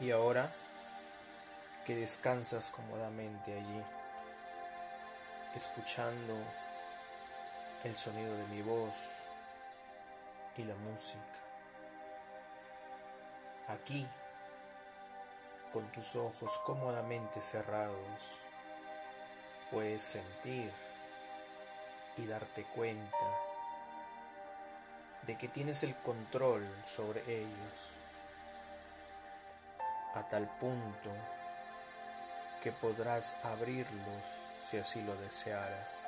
Y ahora que descansas cómodamente allí, escuchando el sonido de mi voz y la música, aquí, con tus ojos cómodamente cerrados, puedes sentir y darte cuenta de que tienes el control sobre ellos a tal punto que podrás abrirlos si así lo desearas.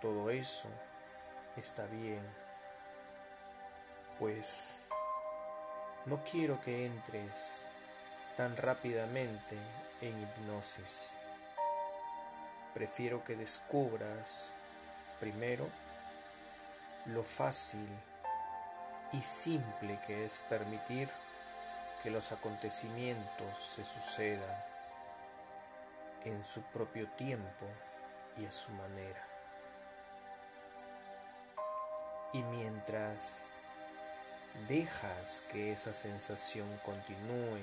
Todo eso está bien, pues no quiero que entres tan rápidamente en hipnosis. Prefiero que descubras primero lo fácil y simple que es permitir que los acontecimientos se sucedan en su propio tiempo y a su manera. Y mientras dejas que esa sensación continúe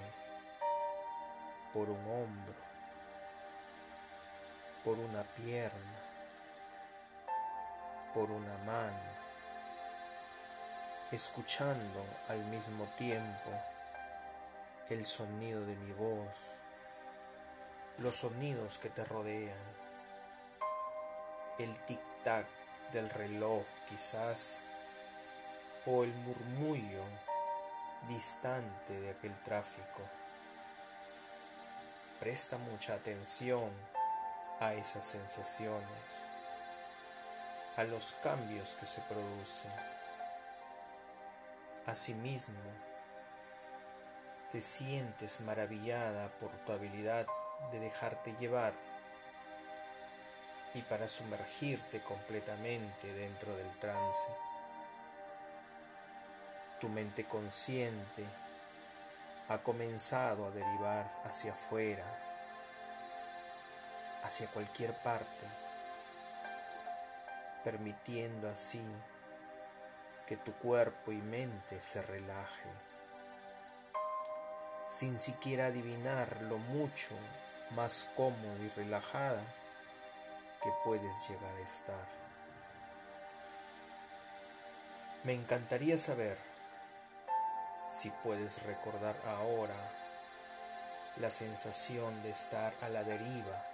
por un hombro, por una pierna, por una mano, escuchando al mismo tiempo el sonido de mi voz, los sonidos que te rodean, el tic-tac del reloj quizás, o el murmullo distante de aquel tráfico. Presta mucha atención a esas sensaciones, a los cambios que se producen. Asimismo, te sientes maravillada por tu habilidad de dejarte llevar y para sumergirte completamente dentro del trance. Tu mente consciente ha comenzado a derivar hacia afuera, hacia cualquier parte, permitiendo así que tu cuerpo y mente se relajen sin siquiera adivinar lo mucho más cómodo y relajada que puedes llegar a estar. Me encantaría saber si puedes recordar ahora la sensación de estar a la deriva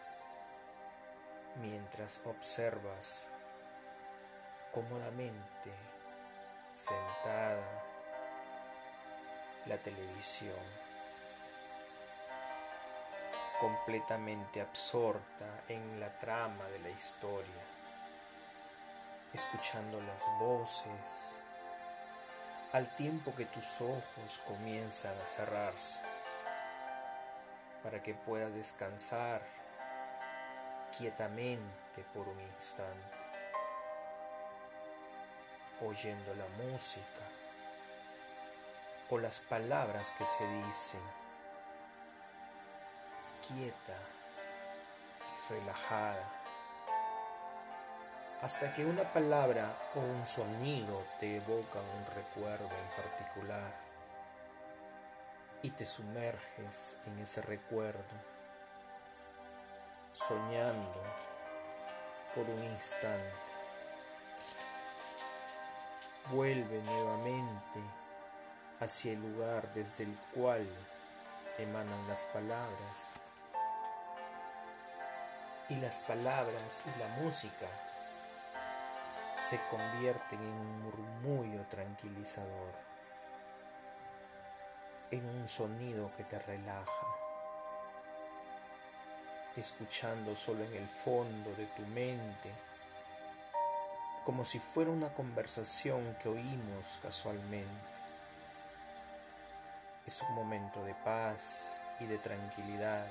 mientras observas cómodamente sentada la televisión completamente absorta en la trama de la historia, escuchando las voces, al tiempo que tus ojos comienzan a cerrarse, para que puedas descansar quietamente por un instante, oyendo la música o las palabras que se dicen quieta y relajada, hasta que una palabra o un sonido te evocan un recuerdo en particular y te sumerges en ese recuerdo, soñando por un instante. Vuelve nuevamente hacia el lugar desde el cual emanan las palabras y las palabras y la música se convierten en un murmullo tranquilizador, en un sonido que te relaja, escuchando solo en el fondo de tu mente, como si fuera una conversación que oímos casualmente. Es un momento de paz y de tranquilidad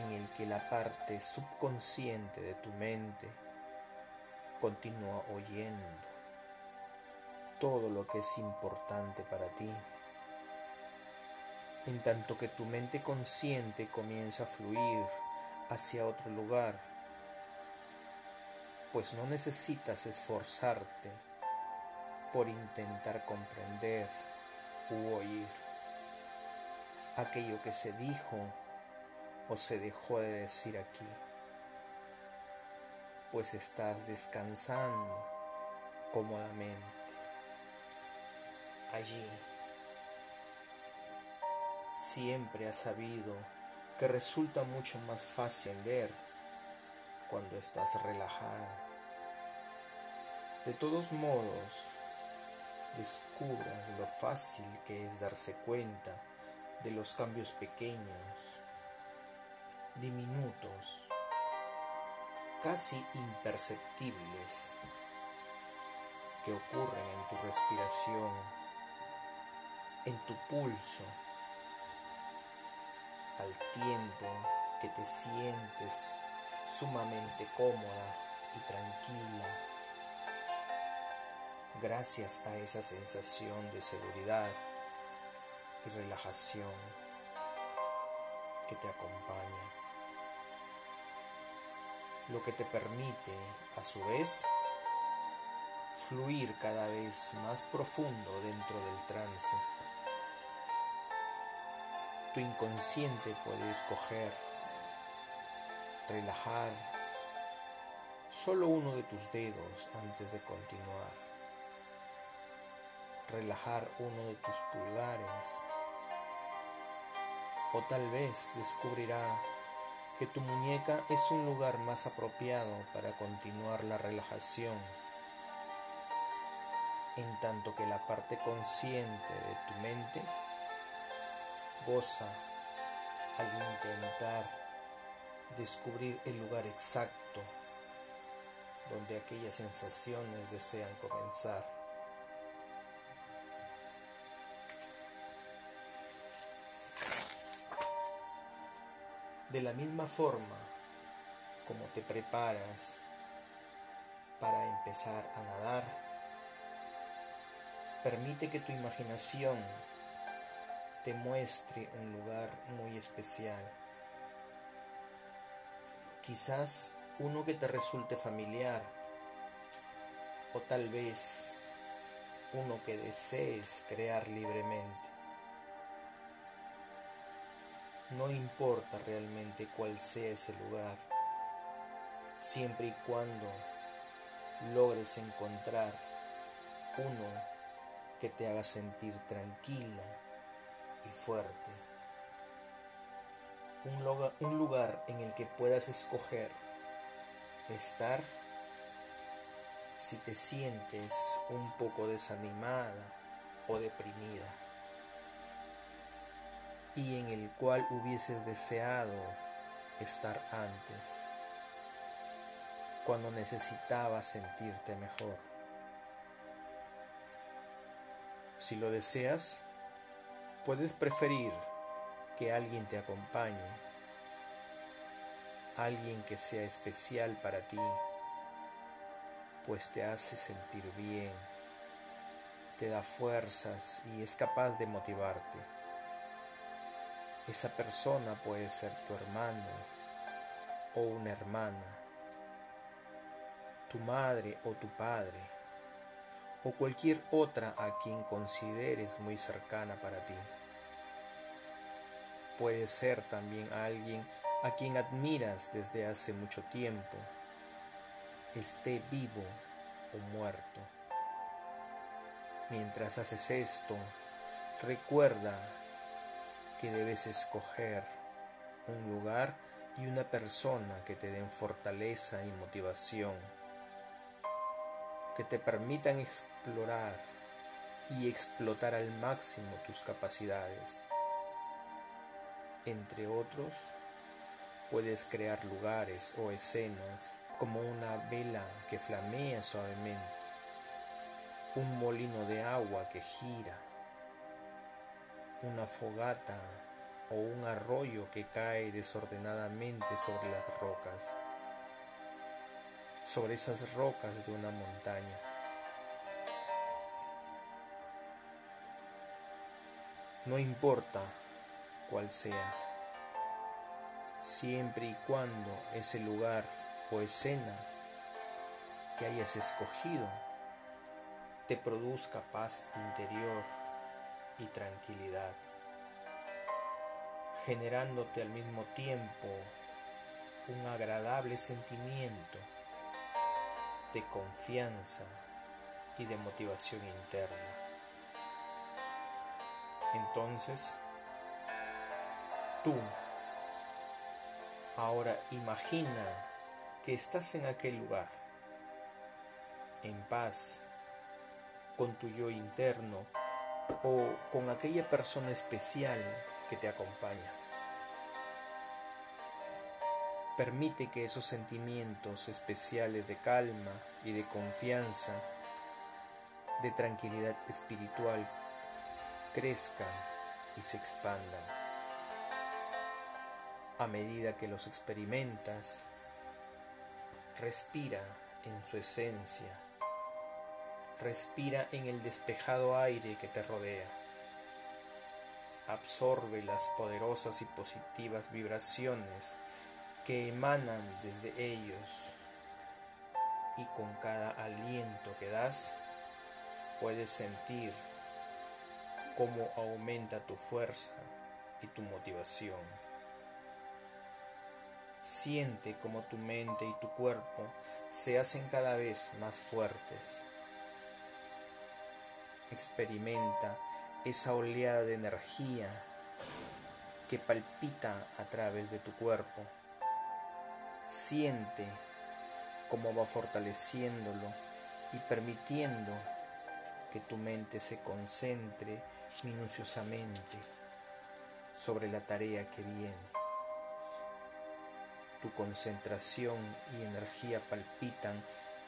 en el que la parte subconsciente de tu mente continúa oyendo todo lo que es importante para ti, en tanto que tu mente consciente comienza a fluir hacia otro lugar, pues no necesitas esforzarte por intentar comprender u oír, aquello que se dijo o se dejó de decir aquí, pues estás descansando cómodamente allí. Siempre has sabido que resulta mucho más fácil ver cuando estás relajada. De todos modos, descubras lo fácil que es darse cuenta de los cambios pequeños, diminutos, casi imperceptibles que ocurren en tu respiración, en tu pulso, al tiempo que te sientes sumamente cómoda y tranquila. Gracias a esa sensación de seguridad y relajación que te acompaña, lo que te permite a su vez fluir cada vez más profundo dentro del trance. Tu inconsciente puede escoger relajar solo uno de tus dedos antes de continuar relajar uno de tus pulgares. O tal vez descubrirá que tu muñeca es un lugar más apropiado para continuar la relajación, en tanto que la parte consciente de tu mente goza al intentar descubrir el lugar exacto donde aquellas sensaciones desean comenzar. De la misma forma como te preparas para empezar a nadar, permite que tu imaginación te muestre un lugar muy especial. Quizás uno que te resulte familiar o tal vez uno que desees crear libremente. No importa realmente cuál sea ese lugar, siempre y cuando logres encontrar uno que te haga sentir tranquila y fuerte. Un, un lugar en el que puedas escoger estar si te sientes un poco desanimada o deprimida y en el cual hubieses deseado estar antes, cuando necesitabas sentirte mejor. Si lo deseas, puedes preferir que alguien te acompañe, alguien que sea especial para ti, pues te hace sentir bien, te da fuerzas y es capaz de motivarte. Esa persona puede ser tu hermano o una hermana, tu madre o tu padre, o cualquier otra a quien consideres muy cercana para ti. Puede ser también alguien a quien admiras desde hace mucho tiempo, esté vivo o muerto. Mientras haces esto, recuerda que debes escoger un lugar y una persona que te den fortaleza y motivación, que te permitan explorar y explotar al máximo tus capacidades. Entre otros, puedes crear lugares o escenas como una vela que flamea suavemente, un molino de agua que gira, una fogata o un arroyo que cae desordenadamente sobre las rocas, sobre esas rocas de una montaña. No importa cuál sea, siempre y cuando ese lugar o escena que hayas escogido te produzca paz interior y tranquilidad, generándote al mismo tiempo un agradable sentimiento de confianza y de motivación interna. Entonces, tú ahora imagina que estás en aquel lugar, en paz, con tu yo interno o con aquella persona especial que te acompaña. Permite que esos sentimientos especiales de calma y de confianza, de tranquilidad espiritual, crezcan y se expandan. A medida que los experimentas, respira en su esencia, respira en el despejado aire que te rodea, absorbe las poderosas y positivas vibraciones que emanan desde ellos y con cada aliento que das puedes sentir cómo aumenta tu fuerza y tu motivación. Siente cómo tu mente y tu cuerpo se hacen cada vez más fuertes. Experimenta esa oleada de energía que palpita a través de tu cuerpo Siente cómo va fortaleciéndolo y permitiendo que tu mente se concentre minuciosamente sobre la tarea que viene. Tu concentración y energía palpitan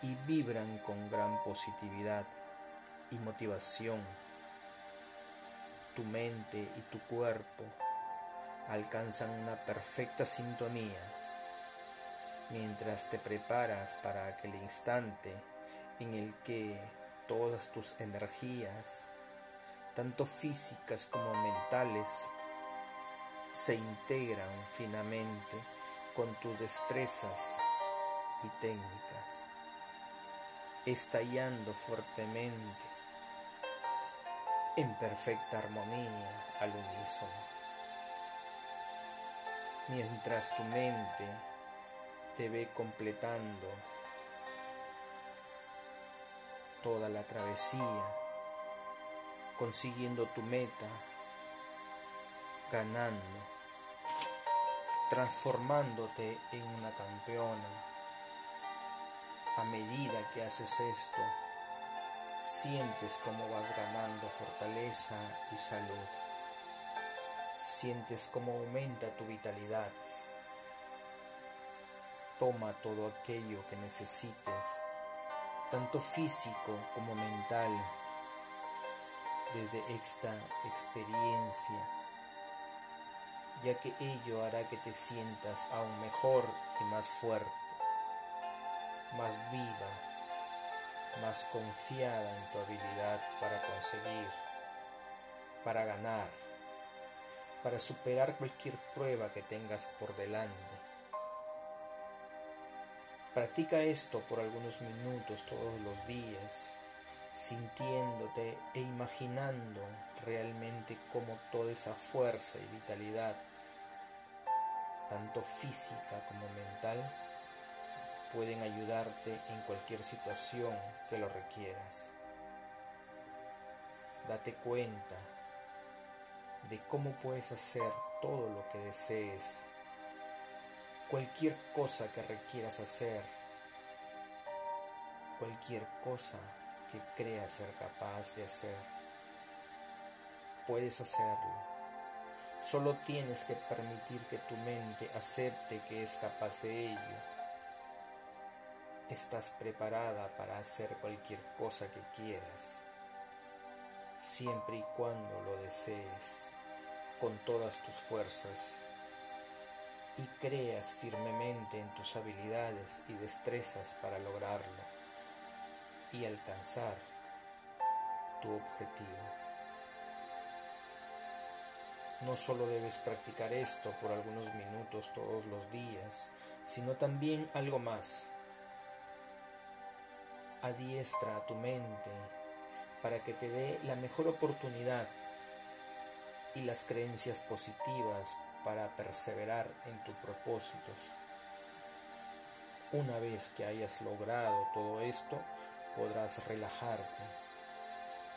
y vibran con gran positividad y motivación. Tu mente y tu cuerpo alcanzan una perfecta sintonía mientras te preparas para aquel instante en el que todas tus energías, tanto físicas como mentales, se integran finamente con tus destrezas y técnicas, estallando fuertemente en perfecta armonía al unísono. Mientras tu mente te ve completando toda la travesía, consiguiendo tu meta, ganando, transformándote en una campeona. A medida que haces esto, sientes cómo vas ganando fortaleza y salud. Sientes cómo aumenta tu vitalidad Toma todo aquello que necesites, tanto físico como mental, desde esta experiencia, ya que ello hará que te sientas aún mejor y más fuerte, más viva, más confiada en tu habilidad para conseguir, para ganar, para superar cualquier prueba que tengas por delante. Practica esto por algunos minutos todos los días, sintiéndote e imaginando realmente cómo toda esa fuerza y vitalidad, tanto física como mental, pueden ayudarte en cualquier situación que lo requieras. Date cuenta de cómo puedes hacer todo lo que desees cualquier cosa que requieras hacer, cualquier cosa que creas ser capaz de hacer, puedes hacerlo. Solo tienes que permitir que tu mente acepte que es capaz de ello. Estás preparada para hacer cualquier cosa que quieras, siempre y cuando lo desees, con todas tus fuerzas y creas firmemente en tus habilidades y destrezas para lograrlo y alcanzar tu objetivo. No solo debes practicar esto por algunos minutos todos los días, sino también algo más. Adiestra a tu mente para que te dé la mejor oportunidad y las creencias positivas para perseverar en tus propósitos. Una vez que hayas logrado todo esto, podrás relajarte,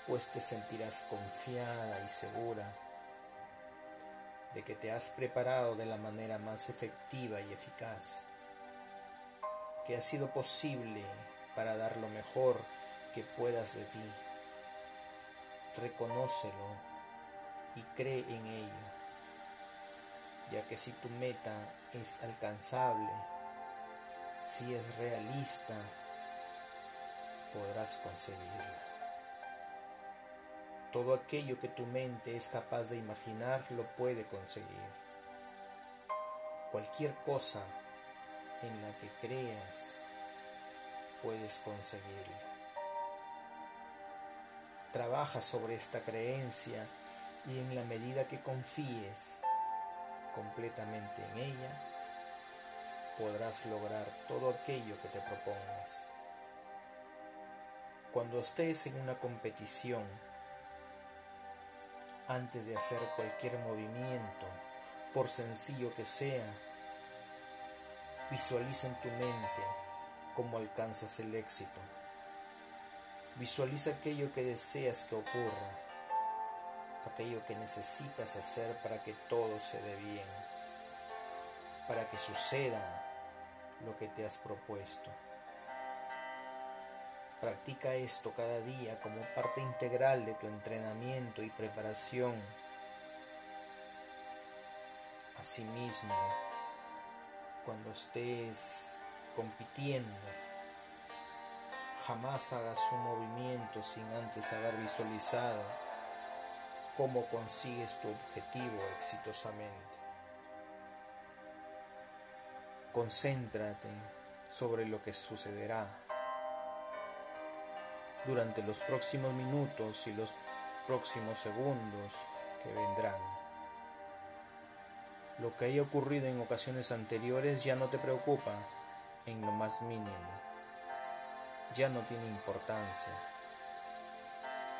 pues te sentirás confiada y segura de que te has preparado de la manera más efectiva y eficaz, que ha sido posible para dar lo mejor que puedas de ti. Reconócelo y cree en ello, ya que si tu meta es alcanzable, si es realista, podrás conseguirla. Todo aquello que tu mente es capaz de imaginar lo puede conseguir. Cualquier cosa en la que creas, puedes conseguirla. Trabaja sobre esta creencia y en la medida que confíes completamente en ella, podrás lograr todo aquello que te propongas. Cuando estés en una competición, antes de hacer cualquier movimiento, por sencillo que sea, visualiza en tu mente cómo alcanzas el éxito. Visualiza aquello que deseas que ocurra, aquello que necesitas hacer para que todo se dé bien, para que suceda lo que te has propuesto. Practica esto cada día como parte integral de tu entrenamiento y preparación. Asimismo, cuando estés compitiendo, jamás hagas un movimiento sin antes haber visualizado cómo consigues tu objetivo exitosamente. Concéntrate sobre lo que sucederá durante los próximos minutos y los próximos segundos que vendrán. Lo que haya ocurrido en ocasiones anteriores ya no te preocupa en lo más mínimo. Ya no tiene importancia,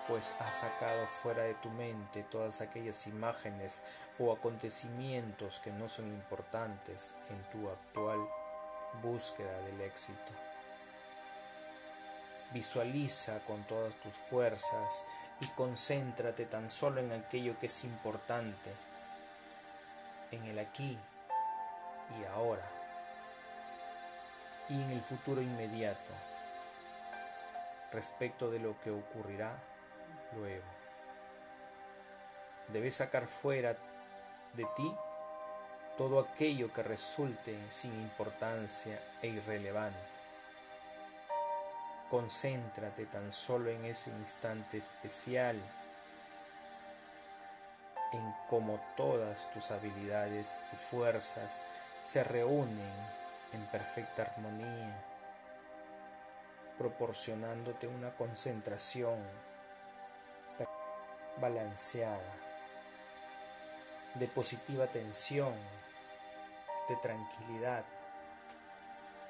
pues has sacado fuera de tu mente todas aquellas imágenes o acontecimientos que no son importantes en tu actual búsqueda del éxito. Visualiza con todas tus fuerzas y concéntrate tan solo en aquello que es importante, en el aquí y ahora, y en el futuro inmediato, respecto de lo que ocurrirá luego. Debes sacar fuera de ti todo aquello que resulte sin importancia e irrelevante. Concéntrate tan solo en ese instante especial, en cómo todas tus habilidades y fuerzas se reúnen en perfecta armonía, proporcionándote una concentración balanceada de positiva tensión, de tranquilidad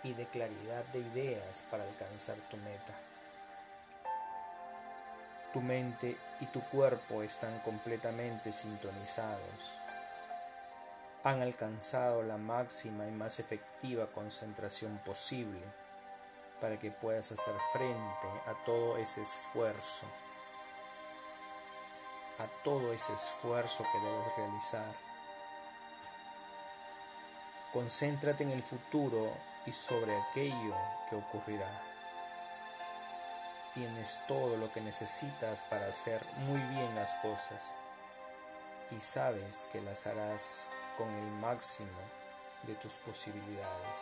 y de claridad de ideas para alcanzar tu meta. Tu mente y tu cuerpo están completamente sintonizados. Han alcanzado la máxima y más efectiva concentración posible para que puedas hacer frente a todo ese esfuerzo a todo ese esfuerzo que debes realizar. Concéntrate en el futuro y sobre aquello que ocurrirá. Tienes todo lo que necesitas para hacer muy bien las cosas y sabes que las harás con el máximo de tus posibilidades.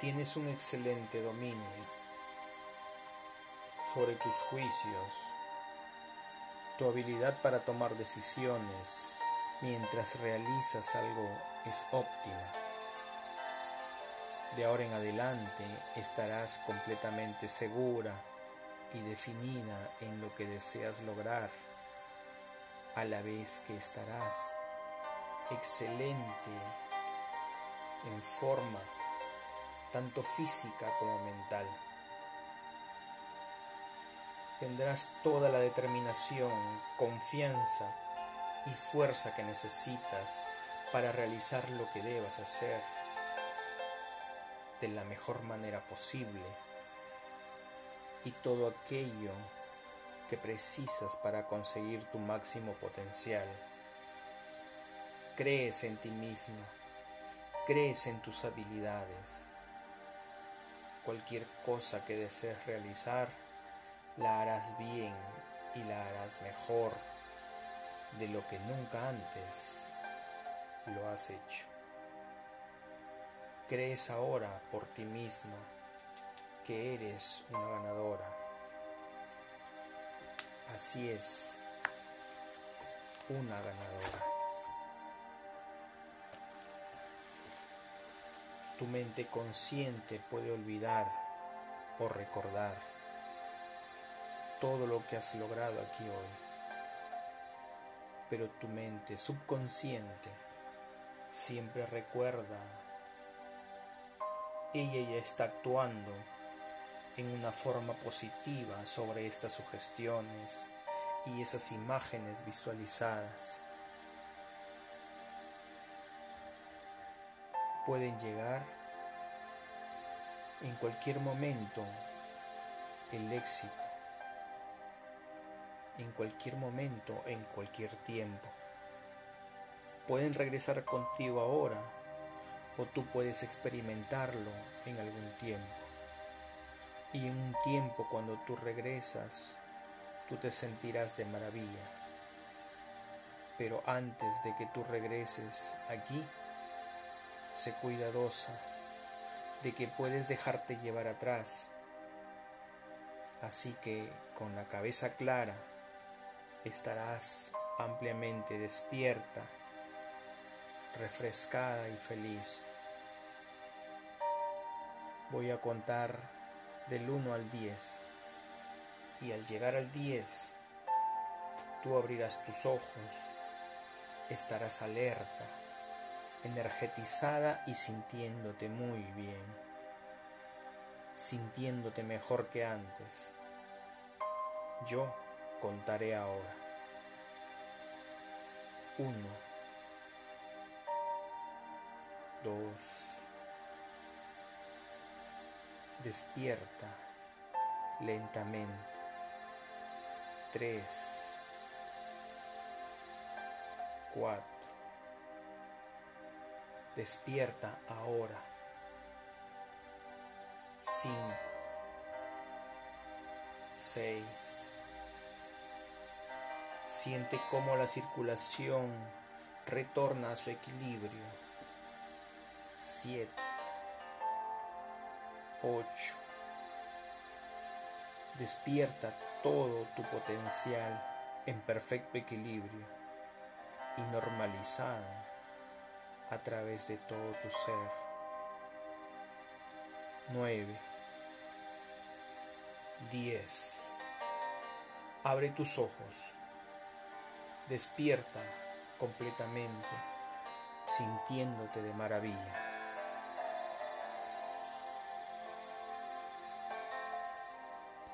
Tienes un excelente dominio sobre tus juicios, tu habilidad para tomar decisiones mientras realizas algo es óptima. De ahora en adelante estarás completamente segura y definida en lo que deseas lograr, a la vez que estarás excelente en forma tanto física como mental. tendrás toda la determinación, confianza y fuerza que necesitas para realizar lo que debas hacer de la mejor manera posible y todo aquello que precisas para conseguir tu máximo potencial. Crees en ti misma, crees en tus habilidades. Cualquier cosa que desees realizar, la harás bien y la harás mejor de lo que nunca antes lo has hecho. Crees ahora por ti misma que eres una ganadora. Así es, una ganadora. Tu mente consciente puede olvidar o recordar todo lo que has logrado aquí hoy. Pero tu mente subconsciente siempre recuerda, ella ya está actuando en una forma positiva sobre estas sugestiones y esas imágenes visualizadas. Pueden llegar en cualquier momento el éxito en cualquier momento, en cualquier tiempo. Pueden regresar contigo ahora o tú puedes experimentarlo en algún tiempo. Y en un tiempo cuando tú regresas, tú te sentirás de maravilla. Pero antes de que tú regreses aquí, sé cuidadosa de que puedes dejarte llevar atrás. Así que con la cabeza clara, estarás ampliamente despierta, refrescada y feliz. Voy a contar del 1 al 10 y al llegar al 10 tú abrirás tus ojos, estarás alerta, energetizada y sintiéndote muy bien, sintiéndote mejor que antes. Yo contaré ahora. Uno, dos, despierta lentamente. Tres, cuatro, despierta ahora. Cinco, seis, Siente cómo la circulación retorna a su equilibrio. 7, 8. Despierta todo tu potencial en perfecto equilibrio y normalizado a través de todo tu ser. 9, 10. Abre tus ojos despierta completamente, sintiéndote de maravilla.